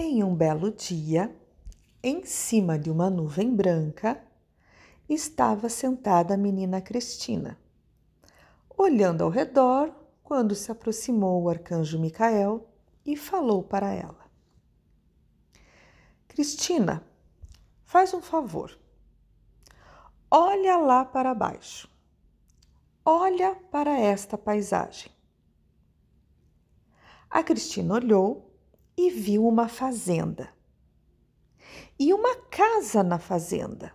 Em um belo dia, em cima de uma nuvem branca, estava sentada a menina Cristina. Olhando ao redor, quando se aproximou o arcanjo Micael e falou para ela: Cristina, faz um favor. Olha lá para baixo. Olha para esta paisagem. A Cristina olhou e viu uma fazenda e uma casa na fazenda.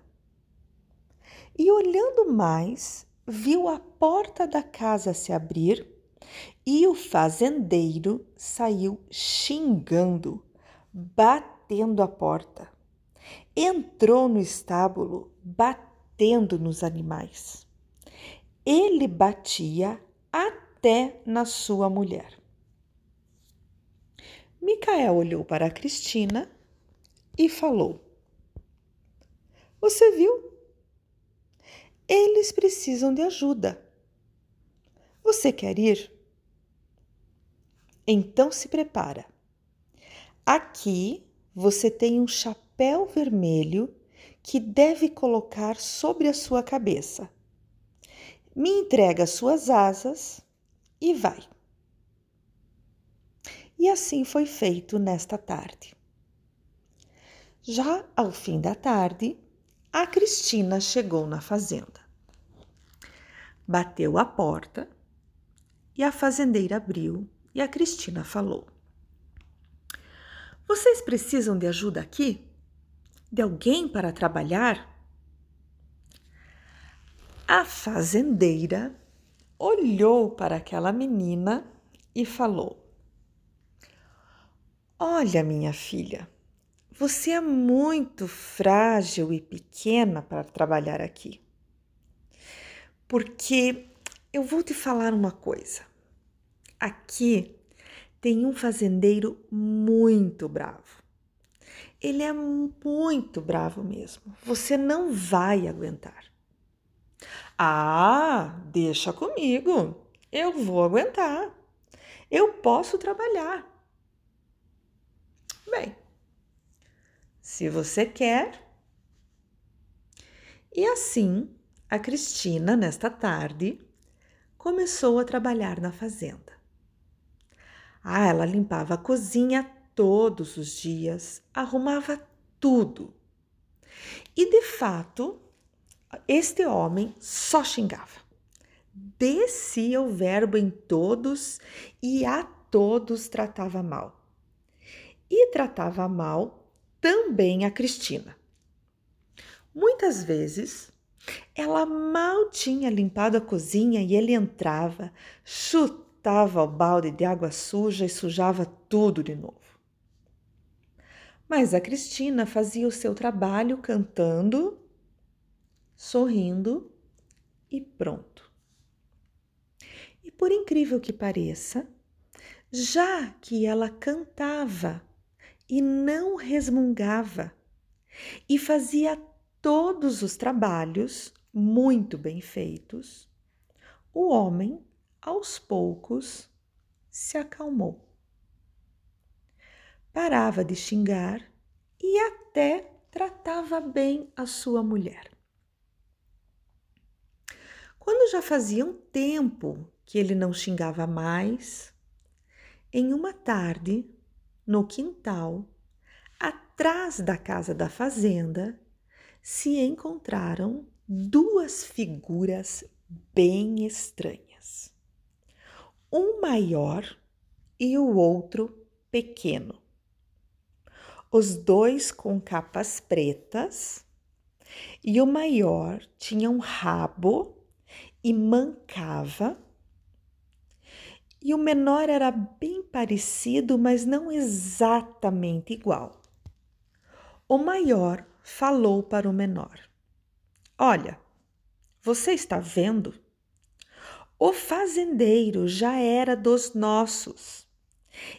E olhando mais, viu a porta da casa se abrir e o fazendeiro saiu xingando, batendo a porta. Entrou no estábulo, batendo nos animais. Ele batia até na sua mulher. Micael olhou para Cristina e falou: Você viu? Eles precisam de ajuda. Você quer ir? Então se prepara. Aqui você tem um chapéu vermelho que deve colocar sobre a sua cabeça. Me entrega suas asas e vai. E assim foi feito nesta tarde. Já ao fim da tarde, a Cristina chegou na fazenda. Bateu a porta e a fazendeira abriu e a Cristina falou: Vocês precisam de ajuda aqui? De alguém para trabalhar? A fazendeira olhou para aquela menina e falou: Olha, minha filha, você é muito frágil e pequena para trabalhar aqui. Porque eu vou te falar uma coisa. Aqui tem um fazendeiro muito bravo. Ele é muito bravo mesmo. Você não vai aguentar. Ah, deixa comigo. Eu vou aguentar. Eu posso trabalhar. Bem, se você quer. E assim, a Cristina, nesta tarde, começou a trabalhar na fazenda. Ah, ela limpava a cozinha todos os dias, arrumava tudo. E de fato, este homem só xingava. Descia o verbo em todos e a todos tratava mal e tratava mal também a Cristina. Muitas vezes ela mal tinha limpado a cozinha e ele entrava, chutava o balde de água suja e sujava tudo de novo. Mas a Cristina fazia o seu trabalho cantando, sorrindo e pronto. E por incrível que pareça, já que ela cantava e não resmungava e fazia todos os trabalhos muito bem feitos, o homem, aos poucos, se acalmou. Parava de xingar e até tratava bem a sua mulher. Quando já fazia um tempo que ele não xingava mais, em uma tarde no quintal, atrás da casa da fazenda, se encontraram duas figuras bem estranhas. Um maior e o outro pequeno. Os dois com capas pretas, e o maior tinha um rabo e mancava e o menor era bem parecido, mas não exatamente igual. O maior falou para o menor: Olha, você está vendo? O fazendeiro já era dos nossos.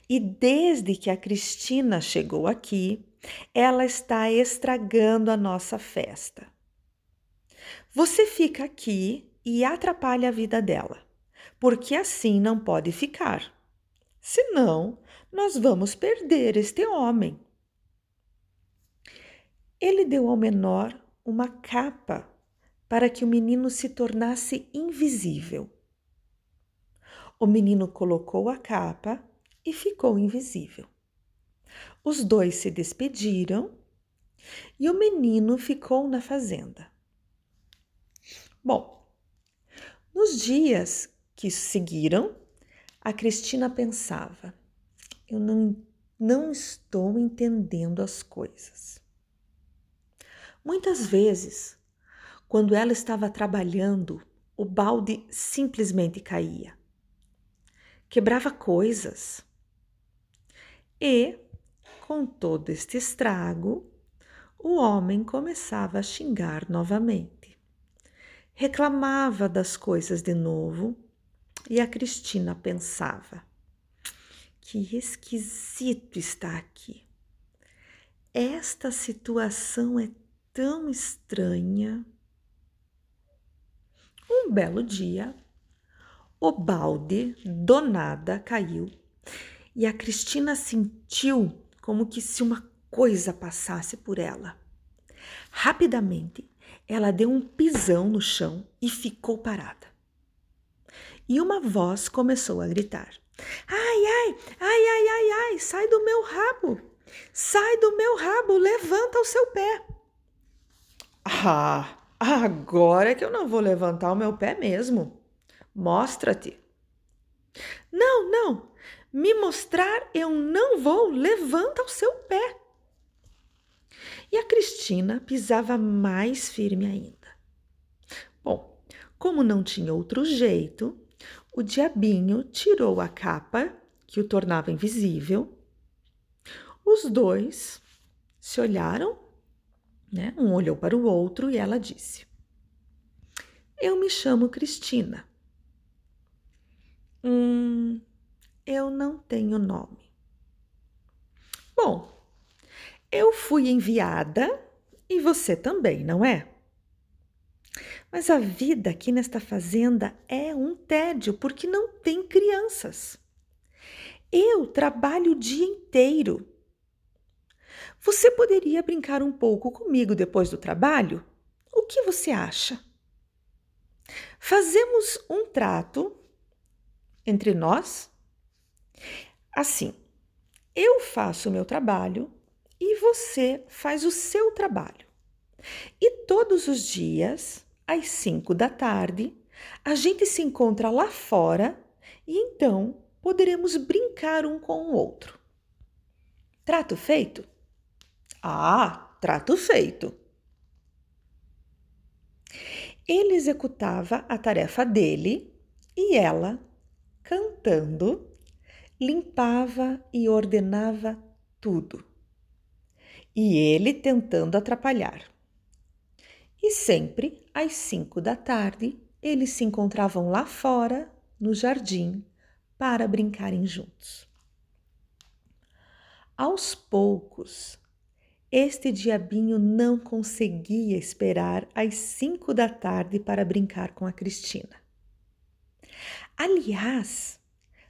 E desde que a Cristina chegou aqui, ela está estragando a nossa festa. Você fica aqui e atrapalha a vida dela porque assim não pode ficar. Senão, nós vamos perder este homem. Ele deu ao menor uma capa para que o menino se tornasse invisível. O menino colocou a capa e ficou invisível. Os dois se despediram e o menino ficou na fazenda. Bom, nos dias que seguiram, a Cristina pensava: eu não, não estou entendendo as coisas. Muitas vezes, quando ela estava trabalhando, o balde simplesmente caía, quebrava coisas. E, com todo este estrago, o homem começava a xingar novamente. Reclamava das coisas de novo e a Cristina pensava: que esquisito está aqui. Esta situação é tão estranha. Um belo dia, o balde do nada caiu e a Cristina sentiu como que se uma coisa passasse por ela. Rapidamente, ela deu um pisão no chão e ficou parada. E uma voz começou a gritar: Ai, ai, ai, ai, ai, ai, sai do meu rabo! Sai do meu rabo, levanta o seu pé! Ah, agora é que eu não vou levantar o meu pé mesmo. Mostra-te. Não, não, me mostrar eu não vou, levanta o seu pé. E a Cristina pisava mais firme ainda. Bom, como não tinha outro jeito, o diabinho tirou a capa que o tornava invisível. Os dois se olharam, né? Um olhou para o outro e ela disse: Eu me chamo Cristina. Hum, eu não tenho nome. Bom, eu fui enviada e você também, não é? Mas a vida aqui nesta fazenda é um tédio porque não tem crianças. Eu trabalho o dia inteiro. Você poderia brincar um pouco comigo depois do trabalho? O que você acha? Fazemos um trato entre nós? Assim, eu faço o meu trabalho e você faz o seu trabalho. E todos os dias às cinco da tarde, a gente se encontra lá fora e então poderemos brincar um com o outro. Trato feito? Ah, trato feito. Ele executava a tarefa dele e ela, cantando, limpava e ordenava tudo. E ele tentando atrapalhar. E sempre às cinco da tarde eles se encontravam lá fora, no jardim, para brincarem juntos. Aos poucos, este diabinho não conseguia esperar às cinco da tarde para brincar com a Cristina. Aliás,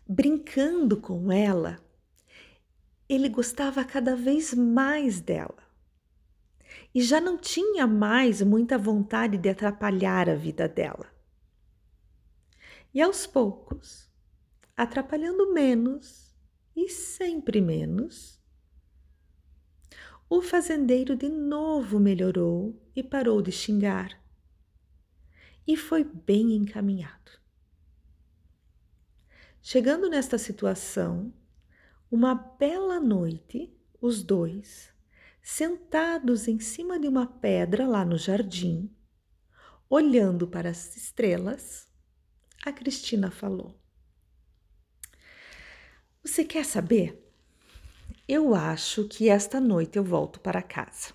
brincando com ela, ele gostava cada vez mais dela e já não tinha mais muita vontade de atrapalhar a vida dela. E aos poucos, atrapalhando menos e sempre menos, o fazendeiro de novo melhorou e parou de xingar. E foi bem encaminhado. Chegando nesta situação, uma bela noite, os dois sentados em cima de uma pedra lá no jardim, olhando para as estrelas, a Cristina falou: Você quer saber? Eu acho que esta noite eu volto para casa.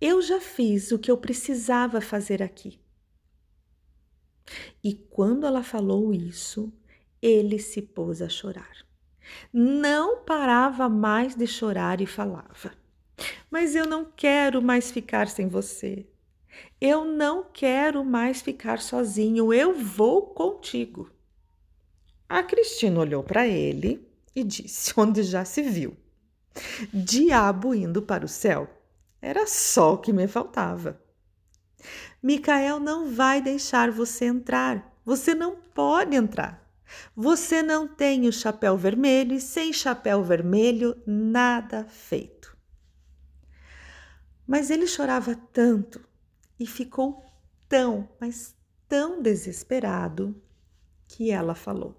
Eu já fiz o que eu precisava fazer aqui. E quando ela falou isso, ele se pôs a chorar. Não parava mais de chorar e falava: Mas eu não quero mais ficar sem você. Eu não quero mais ficar sozinho. Eu vou contigo. A Cristina olhou para ele e disse: Onde já se viu? Diabo indo para o céu. Era só o que me faltava. Micael não vai deixar você entrar. Você não pode entrar. Você não tem o chapéu vermelho e sem chapéu vermelho nada feito. Mas ele chorava tanto e ficou tão, mas tão desesperado que ela falou: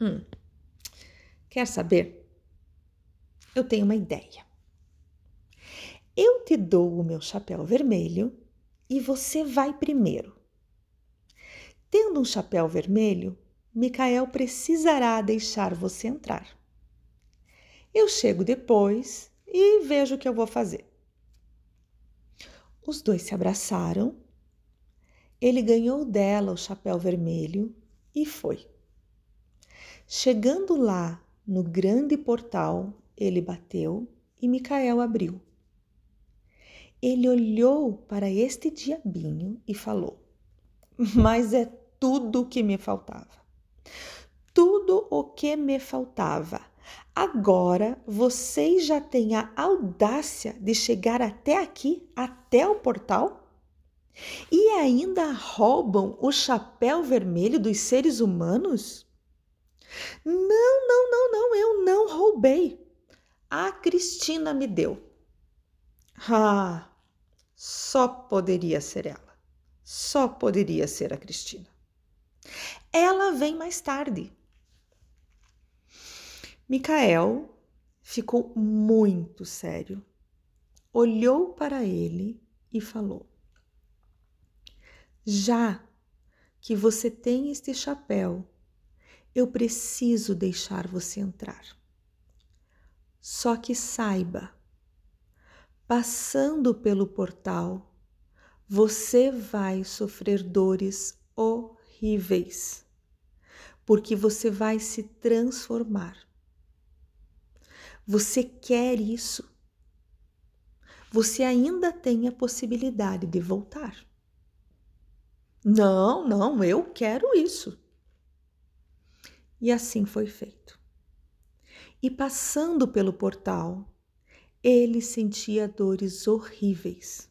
Hum, quer saber? Eu tenho uma ideia. Eu te dou o meu chapéu vermelho e você vai primeiro. Tendo um chapéu vermelho, Micael precisará deixar você entrar. Eu chego depois e vejo o que eu vou fazer. Os dois se abraçaram. Ele ganhou dela o chapéu vermelho e foi. Chegando lá no grande portal, ele bateu e Micael abriu. Ele olhou para este diabinho e falou: Mas é tudo o que me faltava. Tudo o que me faltava. Agora vocês já têm a audácia de chegar até aqui, até o portal? E ainda roubam o chapéu vermelho dos seres humanos? Não, não, não, não, eu não roubei. A Cristina me deu. Ah, só poderia ser ela. Só poderia ser a Cristina. Ela vem mais tarde. Micael ficou muito sério, olhou para ele e falou: Já que você tem este chapéu, eu preciso deixar você entrar. Só que saiba, passando pelo portal, você vai sofrer dores horríveis, porque você vai se transformar. Você quer isso? Você ainda tem a possibilidade de voltar. Não, não, eu quero isso. E assim foi feito. E passando pelo portal, ele sentia dores horríveis.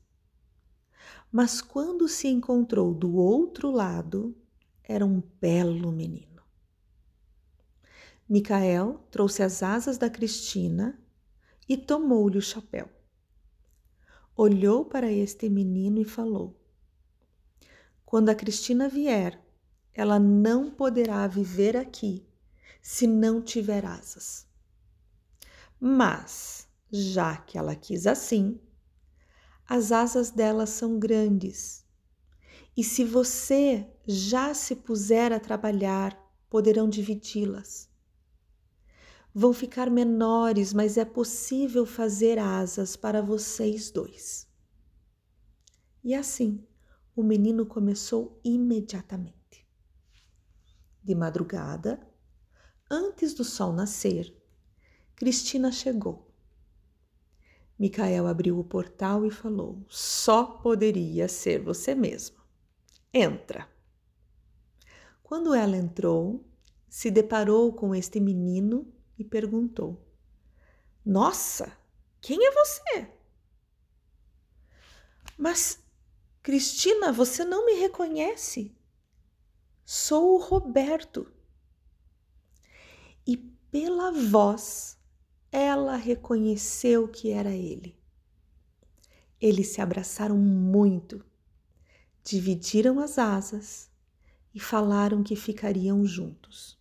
Mas quando se encontrou do outro lado, era um belo menino. Micael trouxe as asas da Cristina e tomou-lhe o chapéu. Olhou para este menino e falou: Quando a Cristina vier, ela não poderá viver aqui se não tiver asas. Mas, já que ela quis assim, as asas dela são grandes. E se você já se puser a trabalhar, poderão dividi-las. Vão ficar menores, mas é possível fazer asas para vocês dois. E assim, o menino começou imediatamente. De madrugada, antes do sol nascer, Cristina chegou. Micael abriu o portal e falou: Só poderia ser você mesmo. Entra. Quando ela entrou, se deparou com este menino e perguntou: Nossa, quem é você? Mas, Cristina, você não me reconhece? Sou o Roberto. E pela voz ela reconheceu que era ele. Eles se abraçaram muito, dividiram as asas e falaram que ficariam juntos.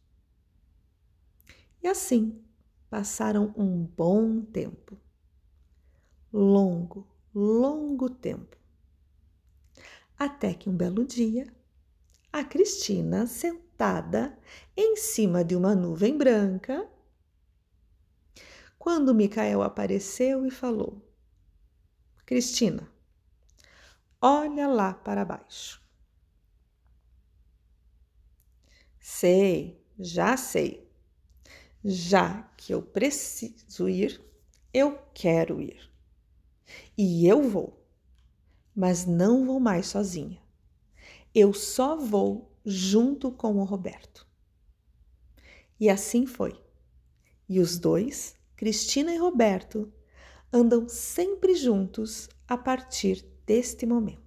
E assim passaram um bom tempo. Longo, longo tempo. Até que um belo dia, a Cristina, sentada em cima de uma nuvem branca, quando Micael apareceu e falou: Cristina, olha lá para baixo. Sei, já sei. Já que eu preciso ir, eu quero ir. E eu vou, mas não vou mais sozinha. Eu só vou junto com o Roberto. E assim foi. E os dois Cristina e Roberto andam sempre juntos a partir deste momento.